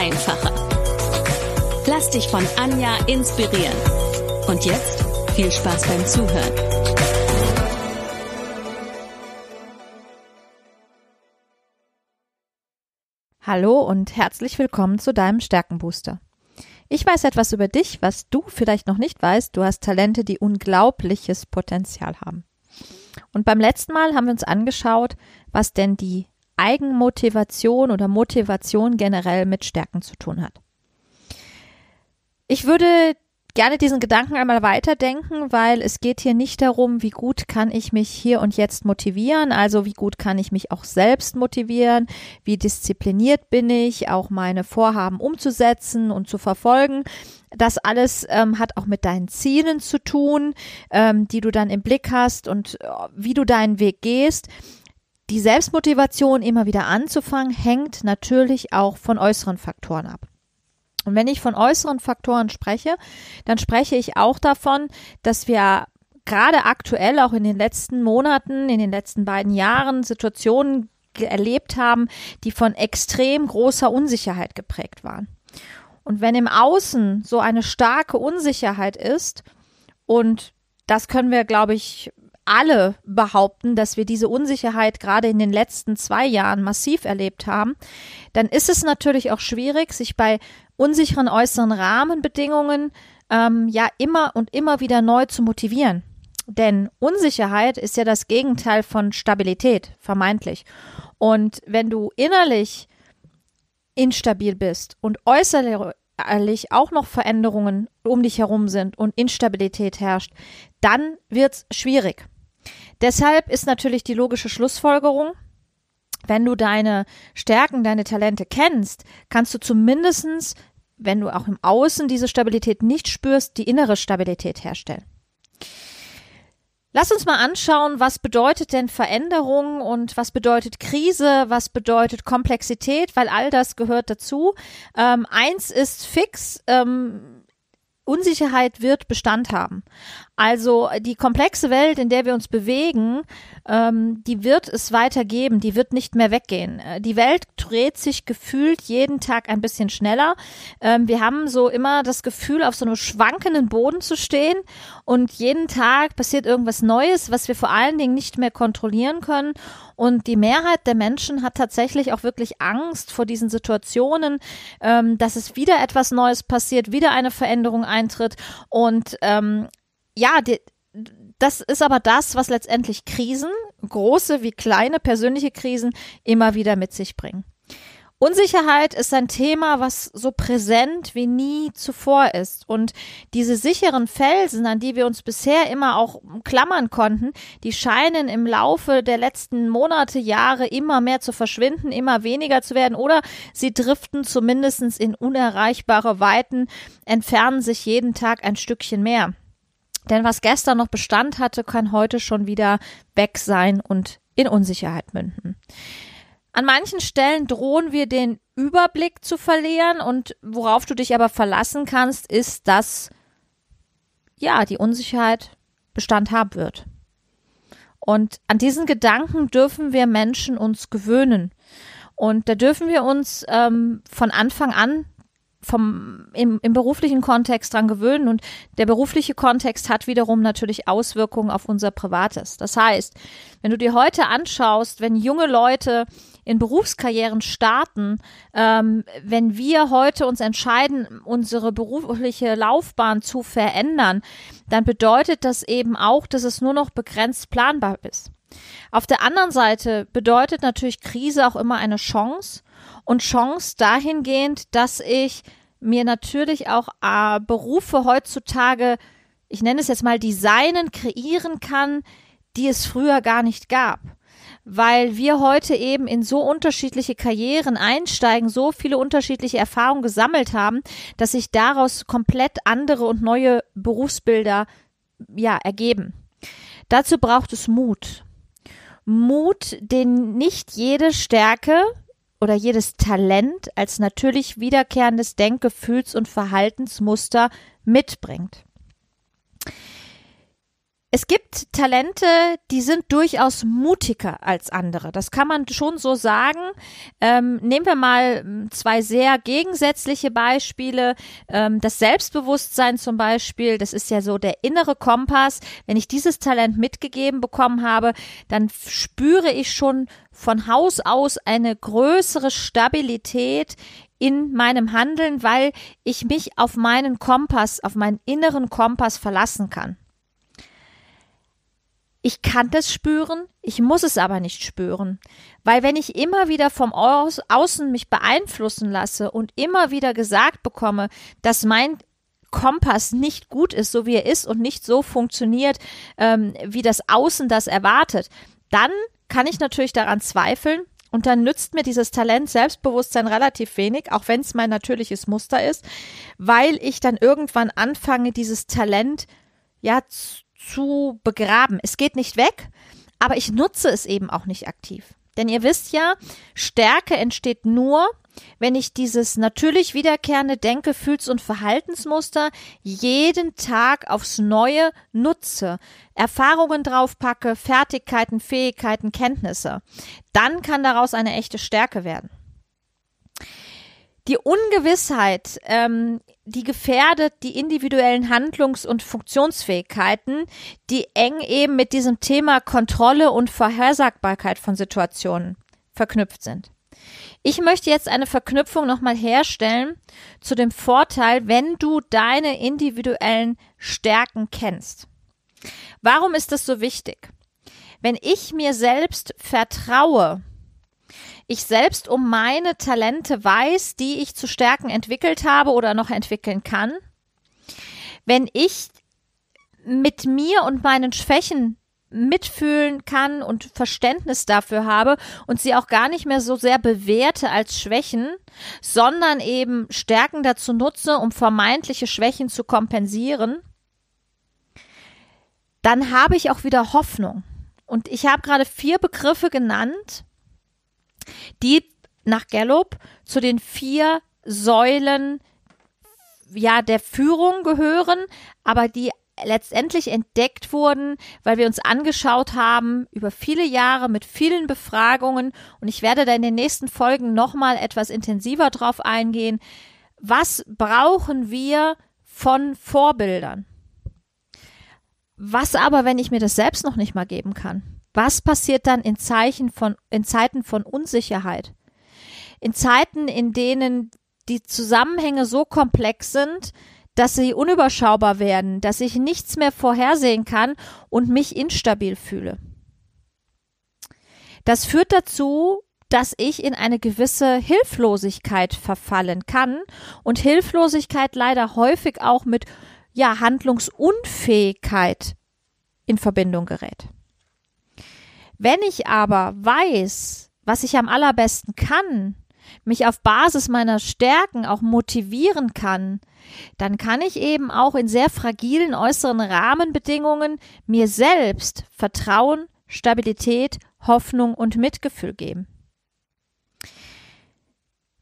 einfacher. Lass dich von Anja inspirieren. Und jetzt viel Spaß beim Zuhören. Hallo und herzlich willkommen zu deinem Stärkenbooster. Ich weiß etwas über dich, was du vielleicht noch nicht weißt. Du hast Talente, die unglaubliches Potenzial haben. Und beim letzten Mal haben wir uns angeschaut, was denn die Eigenmotivation oder Motivation generell mit Stärken zu tun hat. Ich würde gerne diesen Gedanken einmal weiterdenken, weil es geht hier nicht darum, wie gut kann ich mich hier und jetzt motivieren, also wie gut kann ich mich auch selbst motivieren, wie diszipliniert bin ich, auch meine Vorhaben umzusetzen und zu verfolgen. Das alles ähm, hat auch mit deinen Zielen zu tun, ähm, die du dann im Blick hast und äh, wie du deinen Weg gehst. Die Selbstmotivation immer wieder anzufangen, hängt natürlich auch von äußeren Faktoren ab. Und wenn ich von äußeren Faktoren spreche, dann spreche ich auch davon, dass wir gerade aktuell auch in den letzten Monaten, in den letzten beiden Jahren Situationen erlebt haben, die von extrem großer Unsicherheit geprägt waren. Und wenn im Außen so eine starke Unsicherheit ist, und das können wir, glaube ich, alle behaupten, dass wir diese Unsicherheit gerade in den letzten zwei Jahren massiv erlebt haben, dann ist es natürlich auch schwierig, sich bei unsicheren äußeren Rahmenbedingungen ähm, ja immer und immer wieder neu zu motivieren. Denn Unsicherheit ist ja das Gegenteil von Stabilität, vermeintlich. Und wenn du innerlich instabil bist und äußerlich auch noch Veränderungen um dich herum sind und Instabilität herrscht, dann wird's schwierig. Deshalb ist natürlich die logische Schlussfolgerung, wenn du deine Stärken, deine Talente kennst, kannst du zumindestens, wenn du auch im Außen diese Stabilität nicht spürst, die innere Stabilität herstellen. Lass uns mal anschauen, was bedeutet denn Veränderung und was bedeutet Krise, was bedeutet Komplexität, weil all das gehört dazu. Ähm, eins ist fix, ähm, Unsicherheit wird Bestand haben. Also die komplexe Welt, in der wir uns bewegen, ähm, die wird es weitergeben, die wird nicht mehr weggehen. Äh, die Welt dreht sich gefühlt jeden Tag ein bisschen schneller. Ähm, wir haben so immer das Gefühl, auf so einem schwankenden Boden zu stehen und jeden Tag passiert irgendwas Neues, was wir vor allen Dingen nicht mehr kontrollieren können. Und die Mehrheit der Menschen hat tatsächlich auch wirklich Angst vor diesen Situationen, ähm, dass es wieder etwas Neues passiert, wieder eine Veränderung eintritt. Und ähm, ja, die, das ist aber das, was letztendlich Krisen, große wie kleine persönliche Krisen, immer wieder mit sich bringen. Unsicherheit ist ein Thema, was so präsent wie nie zuvor ist. Und diese sicheren Felsen, an die wir uns bisher immer auch klammern konnten, die scheinen im Laufe der letzten Monate, Jahre immer mehr zu verschwinden, immer weniger zu werden oder sie driften zumindestens in unerreichbare Weiten, entfernen sich jeden Tag ein Stückchen mehr. Denn was gestern noch Bestand hatte, kann heute schon wieder weg sein und in Unsicherheit münden. An manchen Stellen drohen wir den Überblick zu verlieren und worauf du dich aber verlassen kannst, ist, dass ja, die Unsicherheit Bestand haben wird. Und an diesen Gedanken dürfen wir Menschen uns gewöhnen. Und da dürfen wir uns ähm, von Anfang an vom im, im beruflichen Kontext dran gewöhnen und der berufliche Kontext hat wiederum natürlich Auswirkungen auf unser Privates. Das heißt, wenn du dir heute anschaust, wenn junge Leute in Berufskarrieren starten, ähm, wenn wir heute uns entscheiden, unsere berufliche Laufbahn zu verändern, dann bedeutet das eben auch, dass es nur noch begrenzt planbar ist. Auf der anderen Seite bedeutet natürlich Krise auch immer eine Chance und Chance dahingehend, dass ich mir natürlich auch äh, Berufe heutzutage, ich nenne es jetzt mal Designen, kreieren kann, die es früher gar nicht gab. weil wir heute eben in so unterschiedliche Karrieren einsteigen, so viele unterschiedliche Erfahrungen gesammelt haben, dass sich daraus komplett andere und neue Berufsbilder ja ergeben. Dazu braucht es Mut. Mut, den nicht jede Stärke oder jedes Talent als natürlich wiederkehrendes Denk-, Gefühls- und Verhaltensmuster mitbringt. Es gibt Talente, die sind durchaus mutiger als andere. Das kann man schon so sagen. Ähm, nehmen wir mal hm, zwei sehr gegensätzliche Beispiele. Ähm, das Selbstbewusstsein zum Beispiel, das ist ja so der innere Kompass. Wenn ich dieses Talent mitgegeben bekommen habe, dann spüre ich schon von Haus aus eine größere Stabilität in meinem Handeln, weil ich mich auf meinen Kompass, auf meinen inneren Kompass verlassen kann. Ich kann das spüren, ich muss es aber nicht spüren. Weil wenn ich immer wieder vom Au Außen mich beeinflussen lasse und immer wieder gesagt bekomme, dass mein Kompass nicht gut ist, so wie er ist und nicht so funktioniert, ähm, wie das Außen das erwartet, dann kann ich natürlich daran zweifeln und dann nützt mir dieses Talent Selbstbewusstsein relativ wenig, auch wenn es mein natürliches Muster ist, weil ich dann irgendwann anfange, dieses Talent ja zu begraben. Es geht nicht weg, aber ich nutze es eben auch nicht aktiv. Denn ihr wisst ja, Stärke entsteht nur, wenn ich dieses natürlich wiederkehrende Denke, Fühls- und Verhaltensmuster jeden Tag aufs Neue nutze, Erfahrungen draufpacke, Fertigkeiten, Fähigkeiten, Kenntnisse, dann kann daraus eine echte Stärke werden. Die Ungewissheit, ähm, die gefährdet die individuellen Handlungs- und Funktionsfähigkeiten, die eng eben mit diesem Thema Kontrolle und Vorhersagbarkeit von Situationen verknüpft sind. Ich möchte jetzt eine Verknüpfung nochmal herstellen zu dem Vorteil, wenn du deine individuellen Stärken kennst. Warum ist das so wichtig? Wenn ich mir selbst vertraue, ich selbst um meine Talente weiß, die ich zu Stärken entwickelt habe oder noch entwickeln kann, wenn ich mit mir und meinen Schwächen mitfühlen kann und Verständnis dafür habe und sie auch gar nicht mehr so sehr bewerte als Schwächen, sondern eben Stärken dazu nutze, um vermeintliche Schwächen zu kompensieren, dann habe ich auch wieder Hoffnung. Und ich habe gerade vier Begriffe genannt, die nach Gallup zu den vier Säulen ja der Führung gehören, aber die letztendlich entdeckt wurden, weil wir uns angeschaut haben über viele Jahre mit vielen Befragungen und ich werde da in den nächsten Folgen nochmal etwas intensiver drauf eingehen. Was brauchen wir von Vorbildern? Was aber, wenn ich mir das selbst noch nicht mal geben kann? Was passiert dann in Zeichen von, in Zeiten von Unsicherheit? In Zeiten, in denen die Zusammenhänge so komplex sind, dass sie unüberschaubar werden, dass ich nichts mehr vorhersehen kann und mich instabil fühle. Das führt dazu, dass ich in eine gewisse Hilflosigkeit verfallen kann und Hilflosigkeit leider häufig auch mit ja, Handlungsunfähigkeit in Verbindung gerät. Wenn ich aber weiß, was ich am allerbesten kann, mich auf Basis meiner Stärken auch motivieren kann, dann kann ich eben auch in sehr fragilen äußeren Rahmenbedingungen mir selbst Vertrauen, Stabilität, Hoffnung und Mitgefühl geben.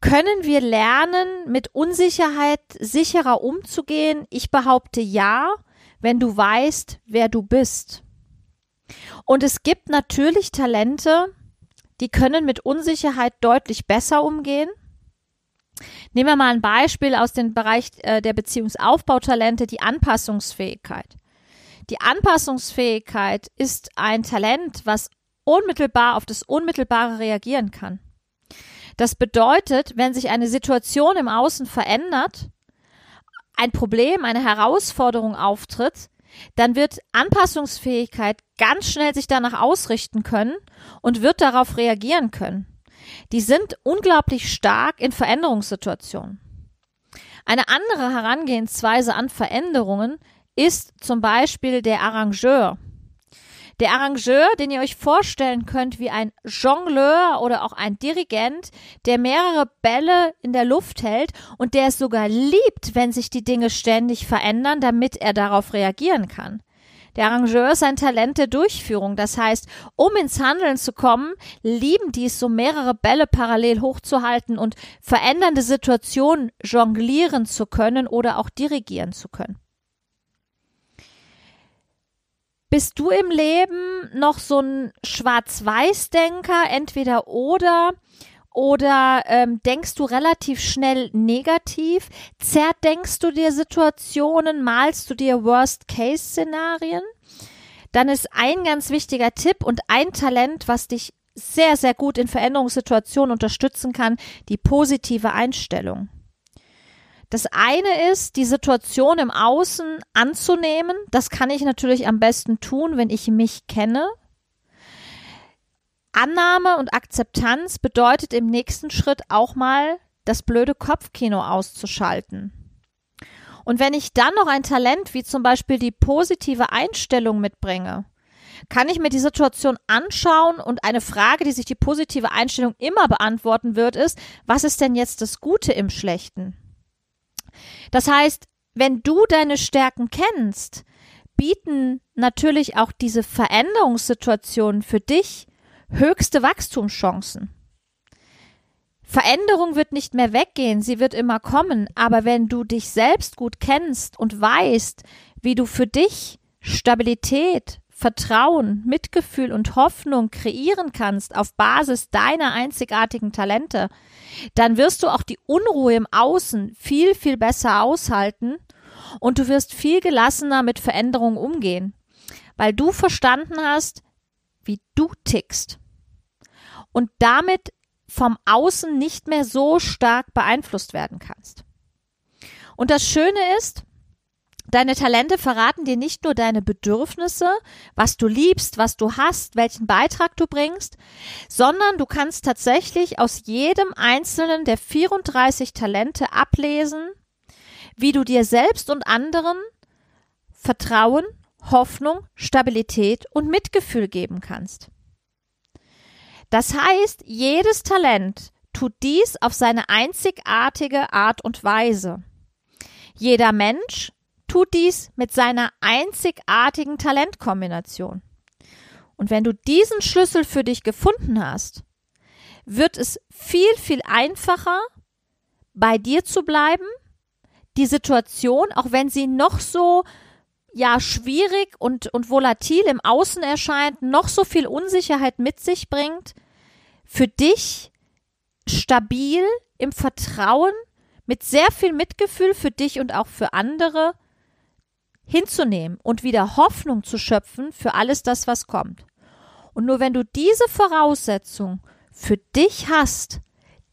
Können wir lernen, mit Unsicherheit sicherer umzugehen? Ich behaupte ja, wenn du weißt, wer du bist. Und es gibt natürlich Talente, die können mit Unsicherheit deutlich besser umgehen. Nehmen wir mal ein Beispiel aus dem Bereich äh, der Beziehungsaufbautalente, die Anpassungsfähigkeit. Die Anpassungsfähigkeit ist ein Talent, was unmittelbar auf das Unmittelbare reagieren kann. Das bedeutet, wenn sich eine Situation im Außen verändert, ein Problem, eine Herausforderung auftritt, dann wird Anpassungsfähigkeit ganz schnell sich danach ausrichten können und wird darauf reagieren können. Die sind unglaublich stark in Veränderungssituationen. Eine andere Herangehensweise an Veränderungen ist zum Beispiel der Arrangeur. Der Arrangeur, den ihr euch vorstellen könnt wie ein Jongleur oder auch ein Dirigent, der mehrere Bälle in der Luft hält und der es sogar liebt, wenn sich die Dinge ständig verändern, damit er darauf reagieren kann. Der Arrangeur ist ein Talent der Durchführung. Das heißt, um ins Handeln zu kommen, lieben die es, so mehrere Bälle parallel hochzuhalten und verändernde Situationen jonglieren zu können oder auch dirigieren zu können. Bist du im Leben noch so ein Schwarz-Weiß-Denker, entweder oder? Oder ähm, denkst du relativ schnell negativ? Zerdenkst du dir Situationen? Malst du dir Worst-Case-Szenarien? Dann ist ein ganz wichtiger Tipp und ein Talent, was dich sehr, sehr gut in Veränderungssituationen unterstützen kann, die positive Einstellung. Das eine ist, die Situation im Außen anzunehmen. Das kann ich natürlich am besten tun, wenn ich mich kenne. Annahme und Akzeptanz bedeutet im nächsten Schritt auch mal das blöde Kopfkino auszuschalten. Und wenn ich dann noch ein Talent wie zum Beispiel die positive Einstellung mitbringe, kann ich mir die Situation anschauen und eine Frage, die sich die positive Einstellung immer beantworten wird, ist, was ist denn jetzt das Gute im Schlechten? Das heißt, wenn du deine Stärken kennst, bieten natürlich auch diese Veränderungssituationen für dich höchste Wachstumschancen. Veränderung wird nicht mehr weggehen, sie wird immer kommen, aber wenn du dich selbst gut kennst und weißt, wie du für dich Stabilität, Vertrauen, Mitgefühl und Hoffnung kreieren kannst auf Basis deiner einzigartigen Talente, dann wirst du auch die Unruhe im Außen viel, viel besser aushalten und du wirst viel gelassener mit Veränderungen umgehen, weil du verstanden hast, wie du tickst und damit vom Außen nicht mehr so stark beeinflusst werden kannst. Und das Schöne ist, Deine Talente verraten dir nicht nur deine Bedürfnisse, was du liebst, was du hast, welchen Beitrag du bringst, sondern du kannst tatsächlich aus jedem einzelnen der 34 Talente ablesen, wie du dir selbst und anderen Vertrauen, Hoffnung, Stabilität und Mitgefühl geben kannst. Das heißt, jedes Talent tut dies auf seine einzigartige Art und Weise. Jeder Mensch tut dies mit seiner einzigartigen Talentkombination. Und wenn du diesen Schlüssel für dich gefunden hast, wird es viel, viel einfacher, bei dir zu bleiben, die Situation, auch wenn sie noch so ja schwierig und, und volatil im Außen erscheint, noch so viel Unsicherheit mit sich bringt, für dich stabil im Vertrauen, mit sehr viel Mitgefühl für dich und auch für andere hinzunehmen und wieder Hoffnung zu schöpfen für alles das, was kommt. Und nur wenn du diese Voraussetzung für dich hast,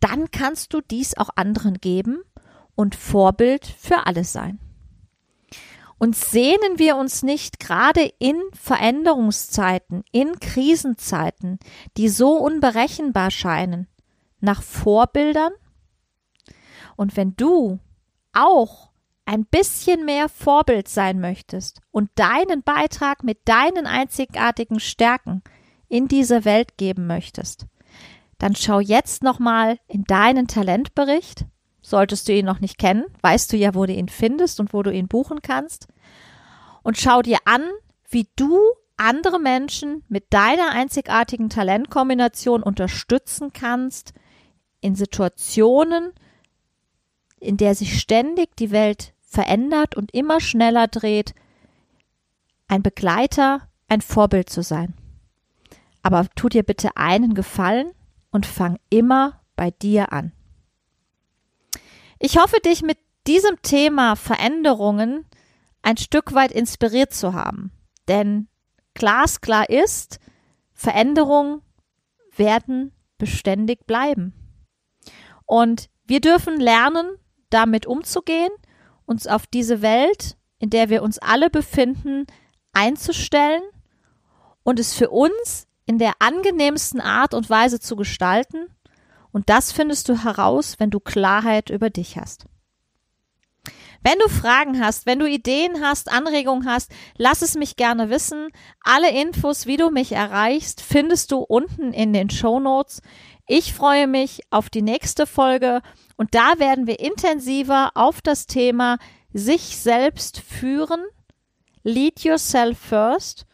dann kannst du dies auch anderen geben und Vorbild für alles sein. Und sehnen wir uns nicht gerade in Veränderungszeiten, in Krisenzeiten, die so unberechenbar scheinen, nach Vorbildern? Und wenn du auch ein bisschen mehr Vorbild sein möchtest und deinen Beitrag mit deinen einzigartigen Stärken in diese Welt geben möchtest, dann schau jetzt nochmal in deinen Talentbericht. Solltest du ihn noch nicht kennen, weißt du ja, wo du ihn findest und wo du ihn buchen kannst. Und schau dir an, wie du andere Menschen mit deiner einzigartigen Talentkombination unterstützen kannst in Situationen, in der sich ständig die Welt verändert und immer schneller dreht, ein Begleiter, ein Vorbild zu sein. Aber tu dir bitte einen Gefallen und fang immer bei dir an. Ich hoffe, dich mit diesem Thema Veränderungen ein Stück weit inspiriert zu haben. Denn glasklar ist, Veränderungen werden beständig bleiben. Und wir dürfen lernen, damit umzugehen uns auf diese Welt, in der wir uns alle befinden, einzustellen und es für uns in der angenehmsten Art und Weise zu gestalten. Und das findest du heraus, wenn du Klarheit über dich hast. Wenn du Fragen hast, wenn du Ideen hast, Anregungen hast, lass es mich gerne wissen. Alle Infos, wie du mich erreichst, findest du unten in den Show Notes. Ich freue mich auf die nächste Folge und da werden wir intensiver auf das Thema sich selbst führen, lead yourself first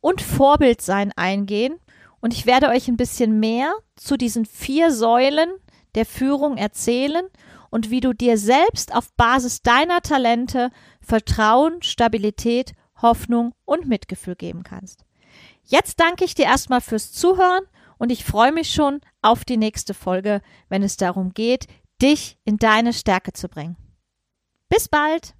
und Vorbild sein eingehen. Und ich werde euch ein bisschen mehr zu diesen vier Säulen der Führung erzählen und wie du dir selbst auf Basis deiner Talente Vertrauen, Stabilität, Hoffnung und Mitgefühl geben kannst. Jetzt danke ich dir erstmal fürs Zuhören und ich freue mich schon auf die nächste Folge, wenn es darum geht, dich in deine Stärke zu bringen. Bis bald!